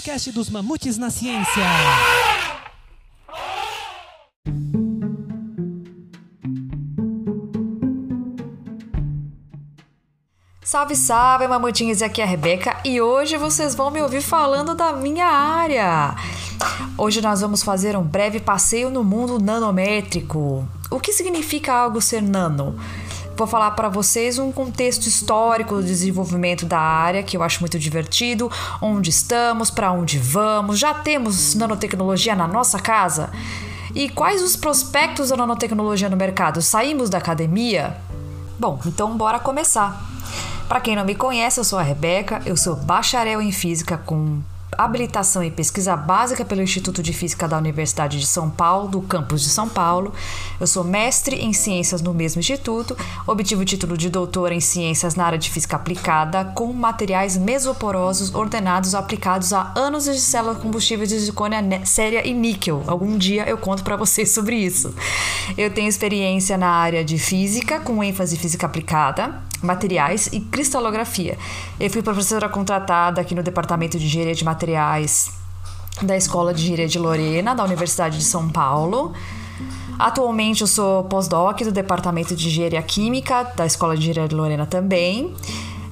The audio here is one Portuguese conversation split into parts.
podcast dos Mamutes na Ciência. Salve, salve, mamutinhos! Aqui é a Rebeca e hoje vocês vão me ouvir falando da minha área. Hoje nós vamos fazer um breve passeio no mundo nanométrico. O que significa algo ser nano? Vou falar para vocês um contexto histórico do desenvolvimento da área, que eu acho muito divertido, onde estamos, para onde vamos, já temos nanotecnologia na nossa casa? E quais os prospectos da nanotecnologia no mercado? Saímos da academia? Bom, então bora começar. Para quem não me conhece, eu sou a Rebeca, eu sou bacharel em física com habilitação e pesquisa básica pelo Instituto de Física da Universidade de São Paulo, do campus de São Paulo. Eu sou mestre em ciências no mesmo instituto, obtive o título de doutor em ciências na área de física aplicada com materiais mesoporosos ordenados aplicados a anos de célula combustível de zircônia séria e níquel. Algum dia eu conto para vocês sobre isso. Eu tenho experiência na área de física com ênfase em física aplicada materiais e cristalografia. Eu fui professora contratada aqui no Departamento de Engenharia de Materiais da Escola de Engenharia de Lorena, da Universidade de São Paulo. Atualmente eu sou pós-doc do Departamento de Engenharia Química da Escola de Engenharia de Lorena também.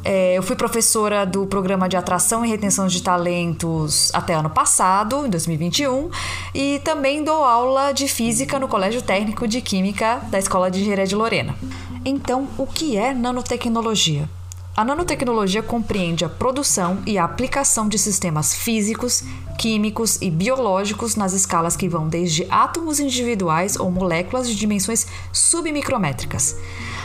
É, eu fui professora do programa de atração e retenção de talentos até ano passado, em 2021, e também dou aula de física no Colégio Técnico de Química da Escola de Engenharia de Lorena. Então, o que é nanotecnologia? A nanotecnologia compreende a produção e a aplicação de sistemas físicos, químicos e biológicos nas escalas que vão desde átomos individuais ou moléculas de dimensões submicrométricas.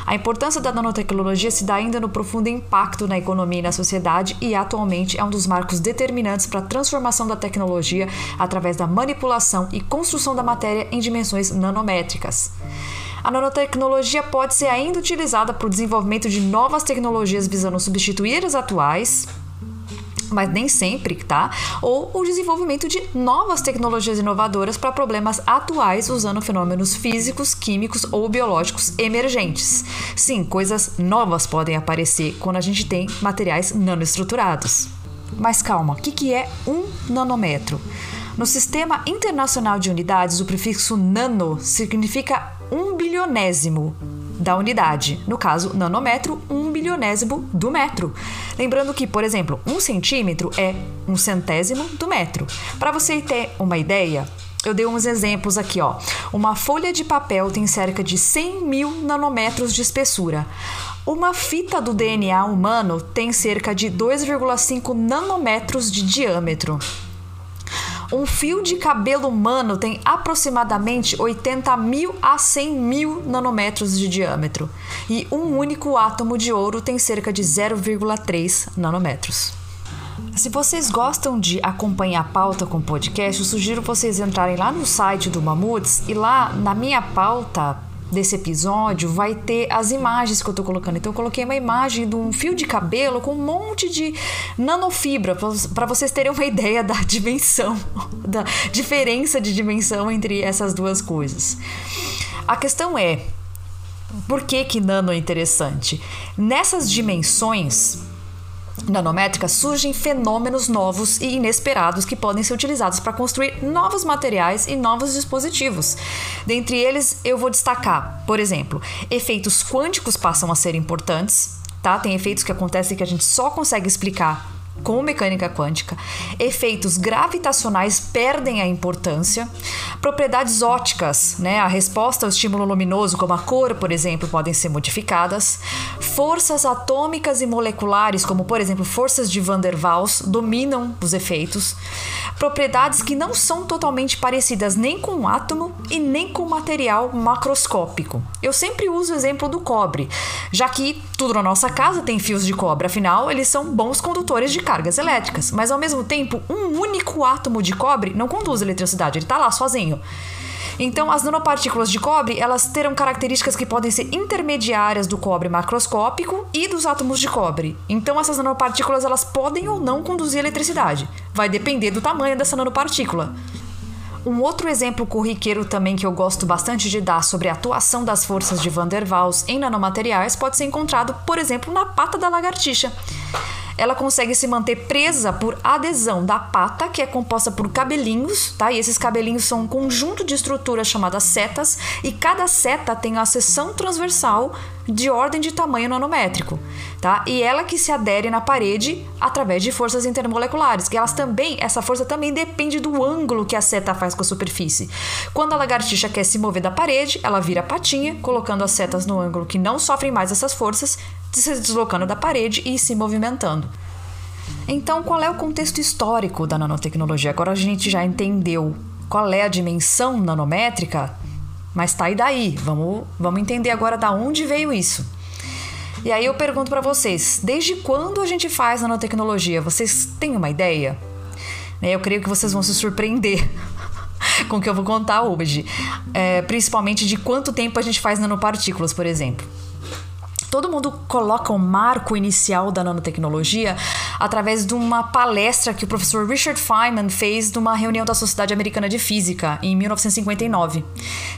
A importância da nanotecnologia se dá ainda no profundo impacto na economia e na sociedade e atualmente é um dos marcos determinantes para a transformação da tecnologia através da manipulação e construção da matéria em dimensões nanométricas. A nanotecnologia pode ser ainda utilizada para o desenvolvimento de novas tecnologias visando substituir as atuais, mas nem sempre, tá? Ou o desenvolvimento de novas tecnologias inovadoras para problemas atuais usando fenômenos físicos, químicos ou biológicos emergentes. Sim, coisas novas podem aparecer quando a gente tem materiais nanoestruturados. Mas calma, o que, é um nanômetro? No Sistema Internacional de Unidades, o prefixo nano significa um bilionésimo da unidade. No caso, nanômetro, um bilionésimo do metro. Lembrando que, por exemplo, um centímetro é um centésimo do metro. Para você ter uma ideia, eu dei uns exemplos aqui, ó. Uma folha de papel tem cerca de 100 mil nanômetros de espessura. Uma fita do DNA humano tem cerca de 2,5 nanômetros de diâmetro. Um fio de cabelo humano tem aproximadamente 80 mil a 100 mil nanômetros de diâmetro e um único átomo de ouro tem cerca de 0,3 nanômetros. Se vocês gostam de acompanhar a pauta com podcast, eu sugiro vocês entrarem lá no site do Mamutes e lá na minha pauta desse episódio vai ter as imagens que eu tô colocando. Então eu coloquei uma imagem de um fio de cabelo com um monte de nanofibra para vocês terem uma ideia da dimensão, da diferença de dimensão entre essas duas coisas. A questão é por que que nano é interessante? Nessas dimensões nanométrica surgem fenômenos novos e inesperados que podem ser utilizados para construir novos materiais e novos dispositivos. Dentre eles, eu vou destacar, por exemplo, efeitos quânticos passam a ser importantes. Tá? Tem efeitos que acontecem que a gente só consegue explicar com mecânica quântica, efeitos gravitacionais perdem a importância, propriedades óticas, né, a resposta ao estímulo luminoso, como a cor, por exemplo, podem ser modificadas, forças atômicas e moleculares, como por exemplo forças de Van der Waals, dominam os efeitos, propriedades que não são totalmente parecidas nem com o átomo e nem com material macroscópico. Eu sempre uso o exemplo do cobre, já que tudo na nossa casa tem fios de cobre, afinal, eles são bons condutores de cargas elétricas, mas ao mesmo tempo, um único átomo de cobre não conduz eletricidade, ele está lá sozinho. Então, as nanopartículas de cobre, elas terão características que podem ser intermediárias do cobre macroscópico e dos átomos de cobre. Então, essas nanopartículas, elas podem ou não conduzir eletricidade. Vai depender do tamanho dessa nanopartícula. Um outro exemplo corriqueiro também que eu gosto bastante de dar sobre a atuação das forças de Van der Waals em nanomateriais pode ser encontrado, por exemplo, na pata da lagartixa. Ela consegue se manter presa por adesão da pata, que é composta por cabelinhos, tá? E esses cabelinhos são um conjunto de estruturas chamadas setas, e cada seta tem uma seção transversal de ordem de tamanho nanométrico, tá? E ela que se adere na parede através de forças intermoleculares, que elas também, essa força também depende do ângulo que a seta faz com a superfície. Quando a lagartixa quer se mover da parede, ela vira a patinha, colocando as setas no ângulo que não sofrem mais essas forças, se deslocando da parede e se movimentando. Então, qual é o contexto histórico da nanotecnologia? Agora a gente já entendeu qual é a dimensão nanométrica mas tá e daí? Vamos, vamos entender agora da onde veio isso. E aí eu pergunto para vocês, desde quando a gente faz nanotecnologia? Vocês têm uma ideia? Eu creio que vocês vão se surpreender com o que eu vou contar hoje. É, principalmente de quanto tempo a gente faz nanopartículas, por exemplo. Todo mundo coloca o marco inicial da nanotecnologia através de uma palestra que o professor Richard Feynman fez numa reunião da Sociedade Americana de Física em 1959.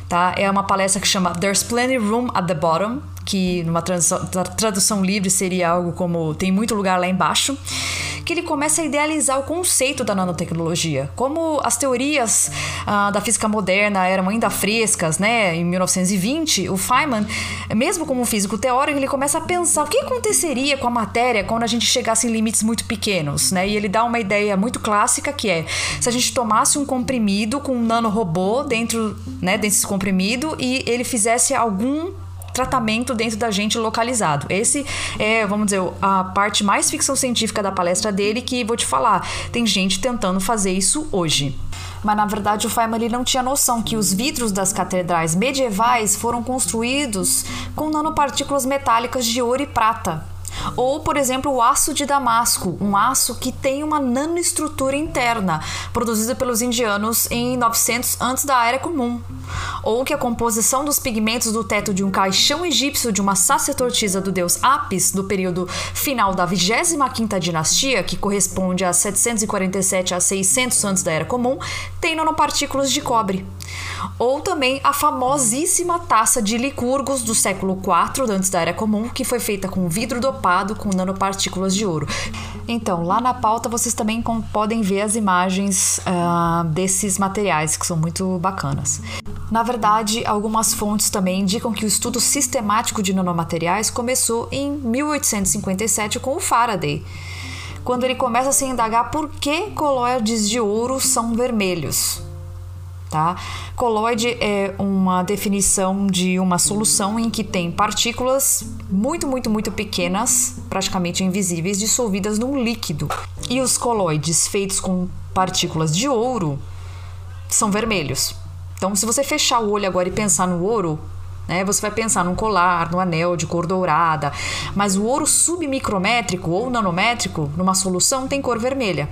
Tá? É uma palestra que chama There's Plenty Room at the Bottom, que numa tradução, tradução livre seria algo como Tem muito lugar lá embaixo que ele começa a idealizar o conceito da nanotecnologia. Como as teorias ah, da física moderna eram ainda frescas, né, em 1920, o Feynman, mesmo como físico teórico, ele começa a pensar o que aconteceria com a matéria quando a gente chegasse em limites muito pequenos, né? E ele dá uma ideia muito clássica que é se a gente tomasse um comprimido com um nanorobô dentro, né, desse comprimido e ele fizesse algum tratamento dentro da gente localizado. Esse é, vamos dizer, a parte mais ficção científica da palestra dele que vou te falar, tem gente tentando fazer isso hoje. Mas na verdade o Feynman não tinha noção que os vidros das catedrais medievais foram construídos com nanopartículas metálicas de ouro e prata. Ou, por exemplo, o aço de Damasco, um aço que tem uma nanoestrutura interna, produzido pelos indianos em 900 antes da Era Comum. Ou que a composição dos pigmentos do teto de um caixão egípcio de uma sacerdotisa do deus Apis, do período final da 25ª dinastia, que corresponde a 747 a 600 antes da Era Comum, tem nanopartículas de cobre ou também a famosíssima taça de Licurgos do século IV antes da Era Comum, que foi feita com vidro dopado com nanopartículas de ouro. Então, lá na pauta vocês também podem ver as imagens uh, desses materiais que são muito bacanas. Na verdade, algumas fontes também indicam que o estudo sistemático de nanomateriais começou em 1857 com o Faraday quando ele começa a se indagar por que colóides de ouro são vermelhos tá? Coloide é uma definição de uma solução em que tem partículas muito, muito, muito pequenas, praticamente invisíveis, dissolvidas num líquido. E os coloides feitos com partículas de ouro são vermelhos. Então, se você fechar o olho agora e pensar no ouro, né, você vai pensar num colar, num anel de cor dourada, mas o ouro submicrométrico ou nanométrico, numa solução, tem cor vermelha.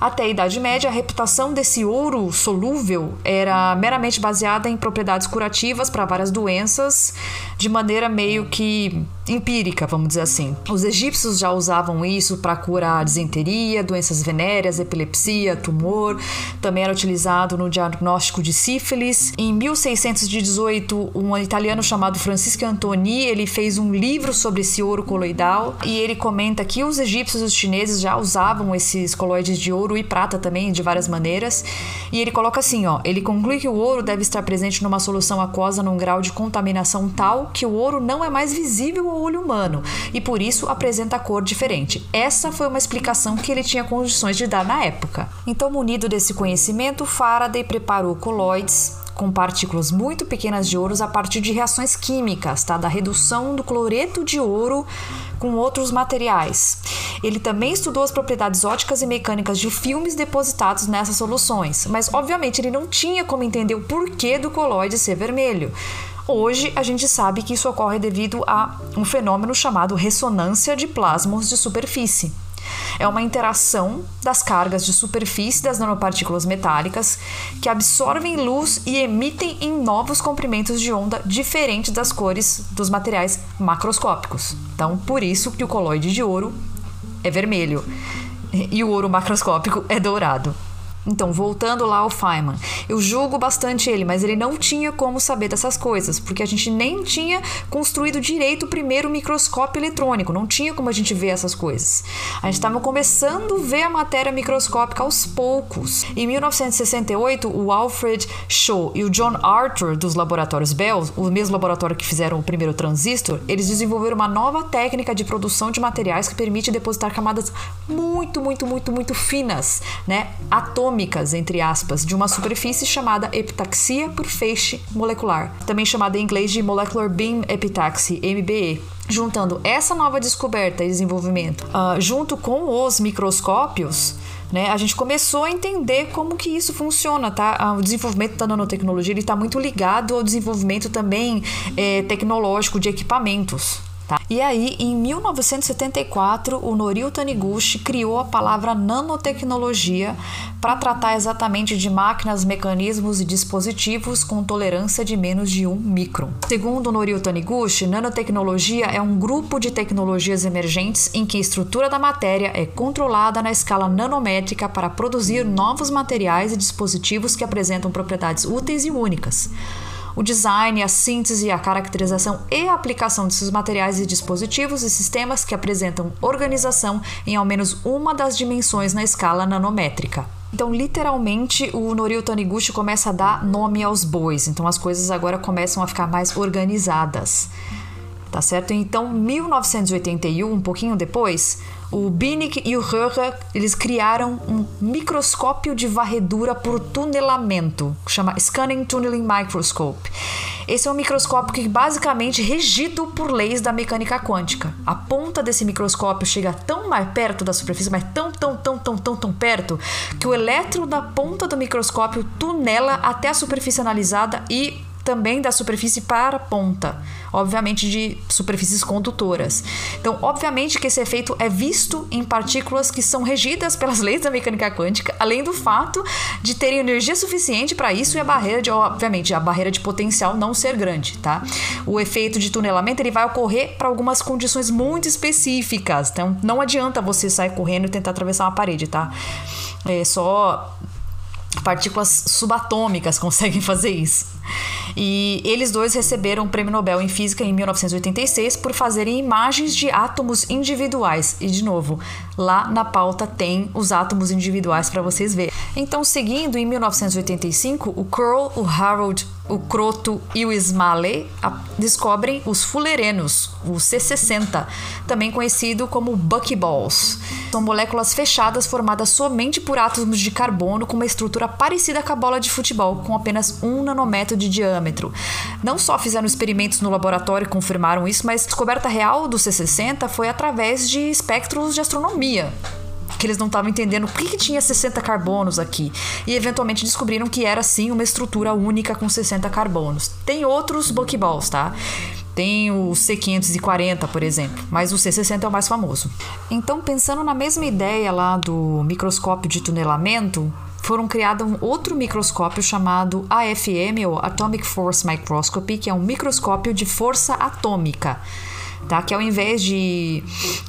Até a Idade Média, a reputação desse ouro solúvel era meramente baseada em propriedades curativas para várias doenças, de maneira meio que empírica, vamos dizer assim. Os egípcios já usavam isso para curar disenteria, doenças venéreas, epilepsia, tumor. Também era utilizado no diagnóstico de sífilis. Em 1618, um italiano chamado Francisco Antoni, ele fez um livro sobre esse ouro coloidal e ele comenta que os egípcios e os chineses já usavam esses coloides de ouro e prata também, de várias maneiras. E ele coloca assim, ó, ele conclui que o ouro deve estar presente numa solução aquosa num grau de contaminação tal que o ouro não é mais visível ao olho humano e por isso apresenta cor diferente. Essa foi uma explicação que ele tinha condições de dar na época. Então, munido desse conhecimento, Faraday preparou colóides com partículas muito pequenas de ouro a partir de reações químicas, tá? Da redução do cloreto de ouro com outros materiais. Ele também estudou as propriedades óticas e mecânicas de filmes depositados nessas soluções, mas obviamente ele não tinha como entender o porquê do coloide ser vermelho. Hoje a gente sabe que isso ocorre devido a um fenômeno chamado ressonância de plasmons de superfície. É uma interação das cargas de superfície das nanopartículas metálicas que absorvem luz e emitem em novos comprimentos de onda diferentes das cores dos materiais macroscópicos. Então, por isso que o coloide de ouro é vermelho e o ouro macroscópico é dourado. Então, voltando lá ao Feynman, eu julgo bastante ele, mas ele não tinha como saber dessas coisas, porque a gente nem tinha construído direito o primeiro microscópio eletrônico, não tinha como a gente ver essas coisas. A gente estava começando a ver a matéria microscópica aos poucos. Em 1968, o Alfred Shaw e o John Arthur dos laboratórios Bell, o mesmo laboratório que fizeram o primeiro transistor, eles desenvolveram uma nova técnica de produção de materiais que permite depositar camadas muito, muito, muito, muito finas, né, atômicas entre aspas, de uma superfície chamada epitaxia por feixe molecular, também chamada em inglês de molecular beam epitaxy, MBE juntando essa nova descoberta e desenvolvimento uh, junto com os microscópios, né, a gente começou a entender como que isso funciona, tá? Ah, o desenvolvimento da nanotecnologia está muito ligado ao desenvolvimento também é, tecnológico de equipamentos. Tá? E aí, em 1974, o Norio Taniguchi criou a palavra nanotecnologia para tratar exatamente de máquinas, mecanismos e dispositivos com tolerância de menos de um micron. Segundo Norio Taniguchi, nanotecnologia é um grupo de tecnologias emergentes em que a estrutura da matéria é controlada na escala nanométrica para produzir novos materiais e dispositivos que apresentam propriedades úteis e únicas o design, a síntese, a caracterização e a aplicação desses materiais e dispositivos e sistemas que apresentam organização em ao menos uma das dimensões na escala nanométrica. Então, literalmente, o Norio Taniguchi começa a dar nome aos bois. Então, as coisas agora começam a ficar mais organizadas. Tá certo? Então, 1981, um pouquinho depois, o Binig e o Röhrer, eles criaram um microscópio de varredura por tunelamento, que chama Scanning Tunneling Microscope. Esse é um microscópio que basicamente é regido por leis da mecânica quântica. A ponta desse microscópio chega tão mais perto da superfície, mas tão, tão, tão, tão, tão, tão perto, que o elétron da ponta do microscópio tunela até a superfície analisada e também da superfície para a ponta, obviamente de superfícies condutoras. Então, obviamente que esse efeito é visto em partículas que são regidas pelas leis da mecânica quântica, além do fato de terem energia suficiente para isso e a barreira de, obviamente, a barreira de potencial não ser grande, tá? O efeito de tunelamento ele vai ocorrer para algumas condições muito específicas. Então, não adianta você sair correndo e tentar atravessar uma parede, tá? É só partículas subatômicas conseguem fazer isso. E eles dois receberam o Prêmio Nobel em Física em 1986 por fazerem imagens de átomos individuais. E de novo, lá na pauta tem os átomos individuais para vocês verem. Então, seguindo, em 1985, o Curl, o Harold, o Croto e o Smalley descobrem os fulerenos, o C60, também conhecido como buckyballs. São moléculas fechadas formadas somente por átomos de carbono com uma estrutura parecida com a bola de futebol, com apenas um nanômetro de diâmetro. Não só fizeram experimentos no laboratório e confirmaram isso, mas a descoberta real do C60 foi através de espectros de astronomia que eles não estavam entendendo por que, que, tinha 60 carbonos aqui. E eventualmente descobriram que era sim uma estrutura única com 60 carbonos. Tem outros buckyballs, tá? Tem o C540, por exemplo, mas o C60 é o mais famoso. Então, pensando na mesma ideia lá do microscópio de tunelamento, foram criado um outro microscópio chamado AFM, ou Atomic Force Microscopy, que é um microscópio de força atômica tá? Que ao invés de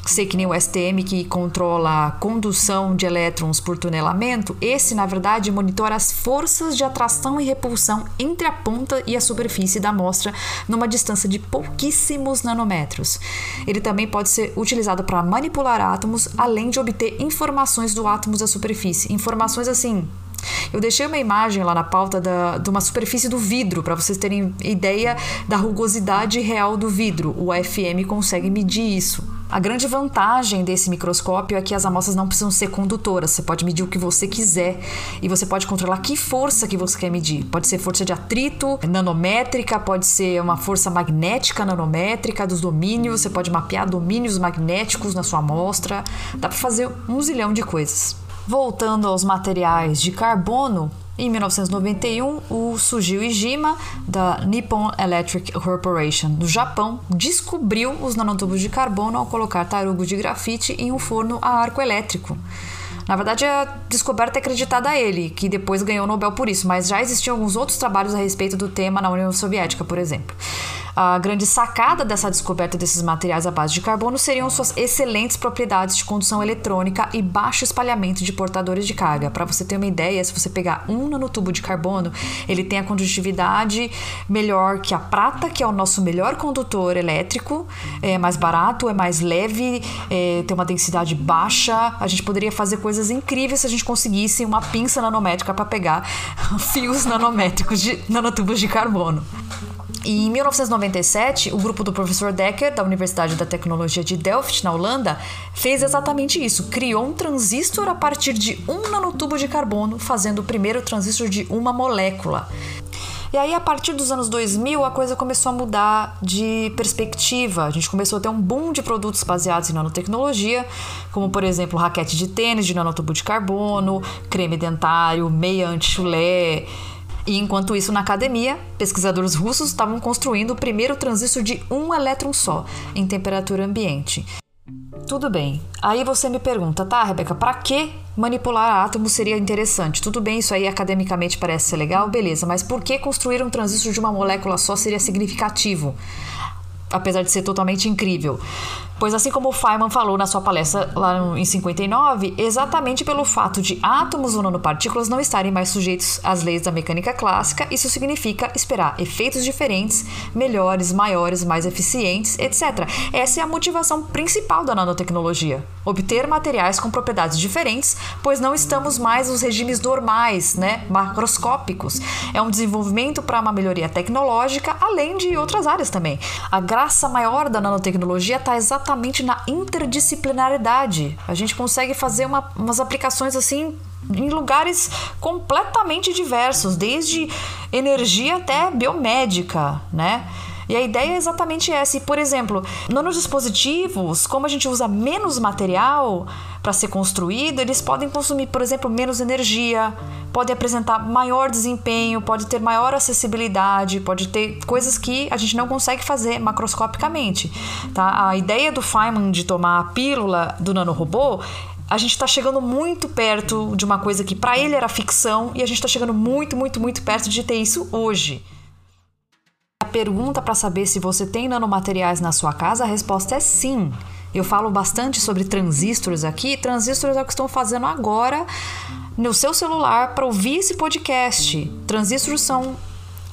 ser que nem o STM que controla a condução de elétrons por tunelamento, esse na verdade monitora as forças de atração e repulsão entre a ponta e a superfície da amostra numa distância de pouquíssimos nanômetros. Ele também pode ser utilizado para manipular átomos, além de obter informações do átomo da superfície, informações assim eu deixei uma imagem lá na pauta da, de uma superfície do vidro, para vocês terem ideia da rugosidade real do vidro. O FM consegue medir isso. A grande vantagem desse microscópio é que as amostras não precisam ser condutoras. Você pode medir o que você quiser e você pode controlar que força que você quer medir. Pode ser força de atrito nanométrica, pode ser uma força magnética nanométrica dos domínios. Você pode mapear domínios magnéticos na sua amostra. Dá para fazer um zilhão de coisas. Voltando aos materiais de carbono, em 1991, o Sujio Ijima, da Nippon Electric Corporation, do Japão, descobriu os nanotubos de carbono ao colocar tarugo de grafite em um forno a arco elétrico. Na verdade, a descoberta é acreditada a ele, que depois ganhou o Nobel por isso, mas já existiam alguns outros trabalhos a respeito do tema na União Soviética, por exemplo. A grande sacada dessa descoberta desses materiais à base de carbono seriam suas excelentes propriedades de condução eletrônica e baixo espalhamento de portadores de carga. Para você ter uma ideia, se você pegar um nanotubo de carbono, ele tem a condutividade melhor que a prata, que é o nosso melhor condutor elétrico, é mais barato, é mais leve, é, tem uma densidade baixa. A gente poderia fazer coisas incríveis se a gente conseguisse uma pinça nanométrica para pegar fios nanométricos de nanotubos de carbono. E em 1997, o grupo do professor Decker, da Universidade da Tecnologia de Delft, na Holanda, fez exatamente isso. Criou um transistor a partir de um nanotubo de carbono, fazendo o primeiro transistor de uma molécula. E aí, a partir dos anos 2000, a coisa começou a mudar de perspectiva. A gente começou a ter um boom de produtos baseados em nanotecnologia, como, por exemplo, raquete de tênis de nanotubo de carbono, creme dentário, meia anti-chulé, e enquanto isso, na academia, pesquisadores russos estavam construindo o primeiro transistor de um elétron só, em temperatura ambiente. Tudo bem. Aí você me pergunta, tá, Rebeca, para que manipular átomos seria interessante? Tudo bem, isso aí academicamente parece ser legal, beleza, mas por que construir um transistor de uma molécula só seria significativo? Apesar de ser totalmente incrível. Pois assim como Feynman falou na sua palestra lá em 59, exatamente pelo fato de átomos ou nanopartículas não estarem mais sujeitos às leis da mecânica clássica, isso significa esperar efeitos diferentes, melhores, maiores, mais eficientes, etc. Essa é a motivação principal da nanotecnologia: obter materiais com propriedades diferentes, pois não estamos mais nos regimes normais, né, macroscópicos. É um desenvolvimento para uma melhoria tecnológica, além de outras áreas também. A graça maior da nanotecnologia está exatamente exatamente na interdisciplinaridade. A gente consegue fazer uma, umas aplicações assim em lugares completamente diversos, desde energia até biomédica, né? E a ideia é exatamente essa. E, por exemplo, dispositivos, como a gente usa menos material para ser construído, eles podem consumir, por exemplo, menos energia, podem apresentar maior desempenho, pode ter maior acessibilidade, pode ter coisas que a gente não consegue fazer macroscopicamente. Tá? A ideia do Feynman de tomar a pílula do nanorobô a gente está chegando muito perto de uma coisa que para ele era ficção e a gente está chegando muito, muito, muito perto de ter isso hoje pergunta para saber se você tem nanomateriais na sua casa, a resposta é sim. Eu falo bastante sobre transistores aqui. Transistores é o que estão fazendo agora no seu celular para ouvir esse podcast. Transistores são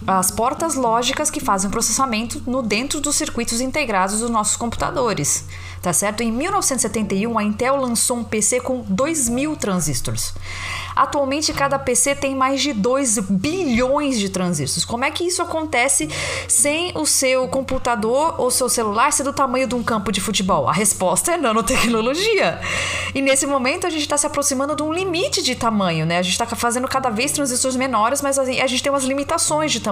as portas lógicas que fazem processamento no dentro dos circuitos integrados dos nossos computadores, tá certo? Em 1971, a Intel lançou um PC com 2 mil transistores. Atualmente, cada PC tem mais de 2 bilhões de transistores. Como é que isso acontece sem o seu computador ou seu celular ser do tamanho de um campo de futebol? A resposta é nanotecnologia. E nesse momento, a gente está se aproximando de um limite de tamanho, né? A gente está fazendo cada vez transistores menores, mas a gente tem umas limitações de tamanho.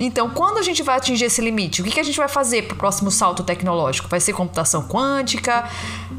Então, quando a gente vai atingir esse limite, o que, que a gente vai fazer para o próximo salto tecnológico? Vai ser computação quântica,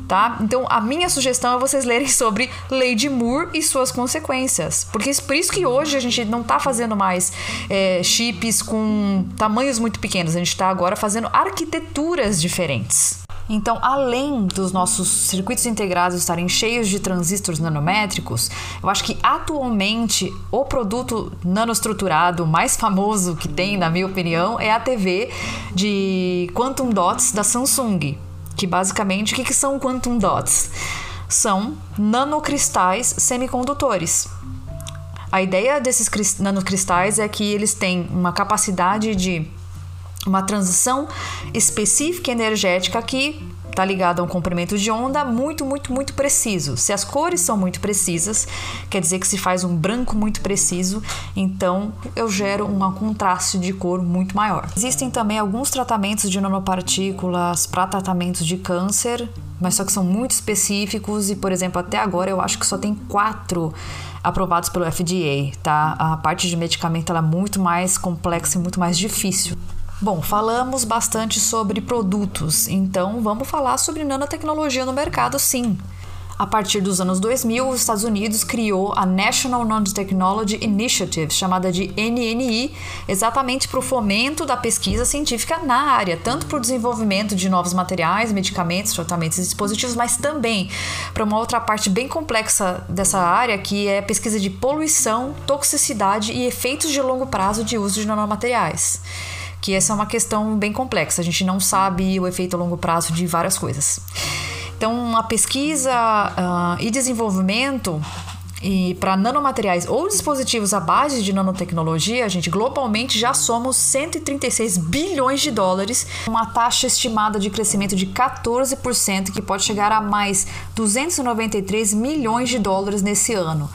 tá? Então, a minha sugestão é vocês lerem sobre Lei de Moore e suas consequências. Porque por isso que hoje a gente não está fazendo mais é, chips com tamanhos muito pequenos, a gente está agora fazendo arquiteturas diferentes. Então, além dos nossos circuitos integrados estarem cheios de transistores nanométricos, eu acho que atualmente o produto nanoestruturado mais famoso que tem, na minha opinião, é a TV de Quantum Dots da Samsung. Que basicamente, o que, que são Quantum Dots? São nanocristais semicondutores. A ideia desses nanocristais é que eles têm uma capacidade de uma transição específica energética que está ligada a um comprimento de onda muito, muito, muito preciso. Se as cores são muito precisas, quer dizer que se faz um branco muito preciso, então eu gero um contraste de cor muito maior. Existem também alguns tratamentos de nanopartículas para tratamentos de câncer, mas só que são muito específicos e, por exemplo, até agora eu acho que só tem quatro aprovados pelo FDA, tá? A parte de medicamento é muito mais complexa e muito mais difícil. Bom, falamos bastante sobre produtos, então vamos falar sobre nanotecnologia no mercado, sim. A partir dos anos 2000, os Estados Unidos criou a National Nanotechnology Initiative, chamada de NNI, exatamente para o fomento da pesquisa científica na área, tanto para o desenvolvimento de novos materiais, medicamentos, tratamentos e dispositivos, mas também para uma outra parte bem complexa dessa área, que é a pesquisa de poluição, toxicidade e efeitos de longo prazo de uso de nanomateriais. Que essa é uma questão bem complexa. A gente não sabe o efeito a longo prazo de várias coisas. Então, a pesquisa uh, e desenvolvimento e para nanomateriais ou dispositivos à base de nanotecnologia, a gente globalmente já somos 136 bilhões de dólares, uma taxa estimada de crescimento de 14%, que pode chegar a mais 293 milhões de dólares nesse ano.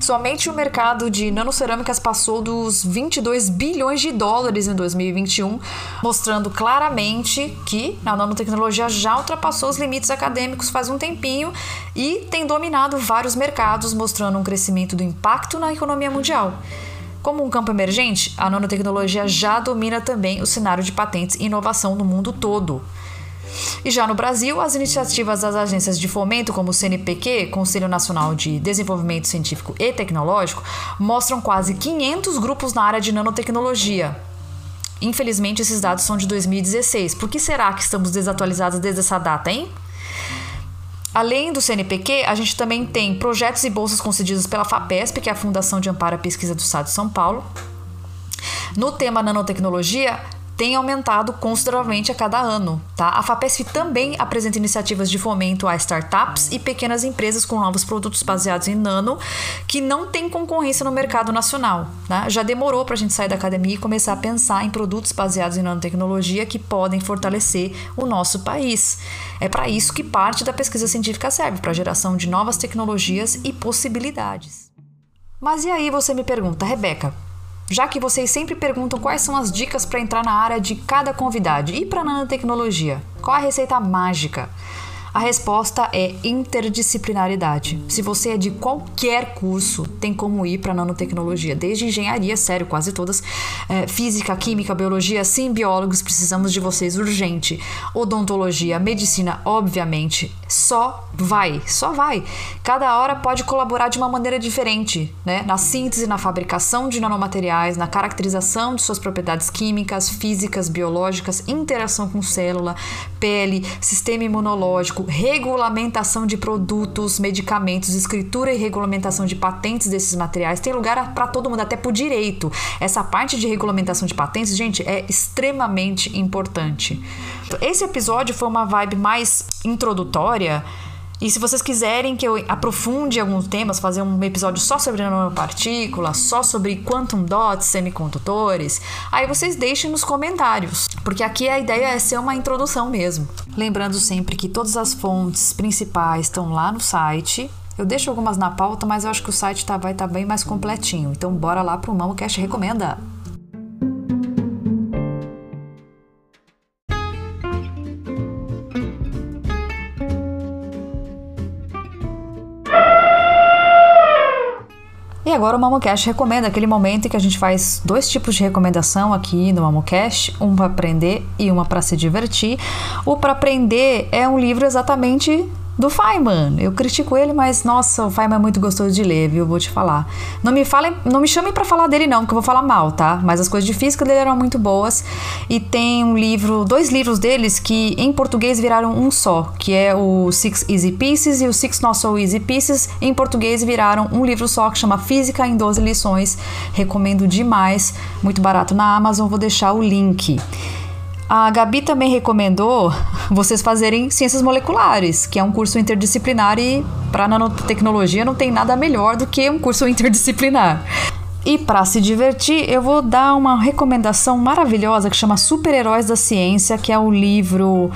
Somente o mercado de nanocerâmicas passou dos 22 bilhões de dólares em 2021, mostrando claramente que a nanotecnologia já ultrapassou os limites acadêmicos faz um tempinho e tem dominado vários mercados, mostrando um crescimento do impacto na economia mundial. Como um campo emergente, a nanotecnologia já domina também o cenário de patentes e inovação no mundo todo. E já no Brasil, as iniciativas das agências de fomento, como o CNPq, Conselho Nacional de Desenvolvimento Científico e Tecnológico, mostram quase 500 grupos na área de nanotecnologia. Infelizmente, esses dados são de 2016. Por que será que estamos desatualizados desde essa data, hein? Além do CNPq, a gente também tem projetos e bolsas concedidas pela FAPESP, que é a Fundação de Amparo à Pesquisa do Estado de São Paulo. No tema nanotecnologia, tem aumentado consideravelmente a cada ano. Tá? A FAPESP também apresenta iniciativas de fomento a startups e pequenas empresas com novos produtos baseados em nano que não têm concorrência no mercado nacional. Tá? Já demorou para a gente sair da academia e começar a pensar em produtos baseados em nanotecnologia que podem fortalecer o nosso país. É para isso que parte da pesquisa científica serve para a geração de novas tecnologias e possibilidades. Mas e aí você me pergunta, Rebeca, já que vocês sempre perguntam quais são as dicas para entrar na área de cada convidado e para nanotecnologia. Qual a receita mágica? A resposta é interdisciplinaridade. Se você é de qualquer curso, tem como ir para nanotecnologia, desde engenharia, sério, quase todas, é, física, química, biologia, sim, biólogos, precisamos de vocês urgente. Odontologia, medicina, obviamente, só vai, só vai. Cada hora pode colaborar de uma maneira diferente, né? Na síntese, na fabricação de nanomateriais, na caracterização de suas propriedades químicas, físicas, biológicas, interação com célula, pele, sistema imunológico regulamentação de produtos, medicamentos, escritura e regulamentação de patentes desses materiais. Tem lugar para todo mundo, até por direito. Essa parte de regulamentação de patentes, gente, é extremamente importante. Esse episódio foi uma vibe mais introdutória e se vocês quiserem que eu aprofunde alguns temas, fazer um episódio só sobre nanopartículas, só sobre quantum dots, semicondutores, aí vocês deixem nos comentários, porque aqui a ideia é ser uma introdução mesmo. Lembrando sempre que todas as fontes principais estão lá no site. Eu deixo algumas na pauta, mas eu acho que o site tá, vai estar tá bem mais completinho. Então bora lá pro MamoCast Recomenda! E agora o MamoCast recomenda aquele momento em que a gente faz dois tipos de recomendação aqui no MamoCast, um para aprender e uma para se divertir. O para aprender é um livro exatamente do Feynman. Eu critico ele, mas nossa, o Feynman é muito gostoso de ler, viu? Vou te falar. Não me falem, não me chamem para falar dele não, porque eu vou falar mal, tá? Mas as coisas de física dele eram muito boas e tem um livro, dois livros deles que em português viraram um só, que é o Six Easy Pieces e o Six Not So Easy Pieces. Em português viraram um livro só que chama Física em 12 lições. Recomendo demais, muito barato na Amazon, vou deixar o link. A Gabi também recomendou vocês fazerem ciências moleculares, que é um curso interdisciplinar e para nanotecnologia não tem nada melhor do que um curso interdisciplinar. E para se divertir, eu vou dar uma recomendação maravilhosa que chama Super-Heróis da Ciência, que é o livro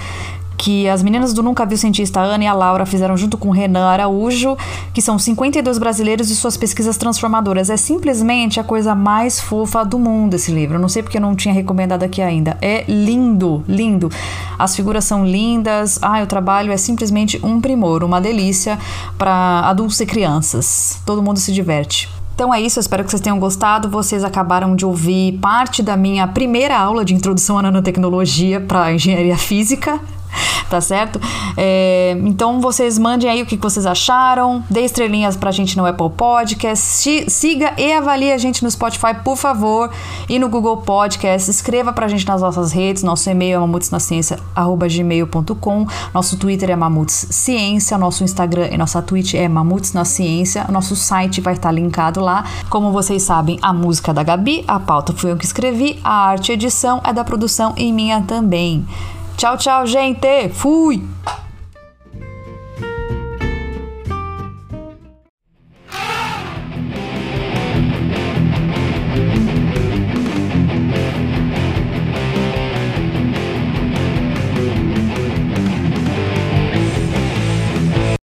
que as meninas do Nunca Viu Cientista, Ana e a Laura, fizeram junto com Renan Araújo, que são 52 brasileiros e suas pesquisas transformadoras. É simplesmente a coisa mais fofa do mundo esse livro. Não sei porque eu não tinha recomendado aqui ainda. É lindo, lindo. As figuras são lindas. Ah, o trabalho é simplesmente um primor, uma delícia para adultos e crianças. Todo mundo se diverte. Então é isso, eu espero que vocês tenham gostado. Vocês acabaram de ouvir parte da minha primeira aula de introdução à nanotecnologia para engenharia física. tá certo? É, então vocês mandem aí o que vocês acharam, dê estrelinhas pra gente no Apple Podcast, siga e avalie a gente no Spotify, por favor, e no Google Podcast, escreva pra gente nas nossas redes, nosso e-mail é mamutsnasciência.gmail.com, nosso Twitter é Mamutes Ciência, nosso Instagram e nossa Twitch é Mamutes na Ciência, nosso site vai estar linkado lá. Como vocês sabem, a música é da Gabi, a pauta foi eu que escrevi, a arte e edição é da produção e minha também. Tchau, tchau, gente. Fui.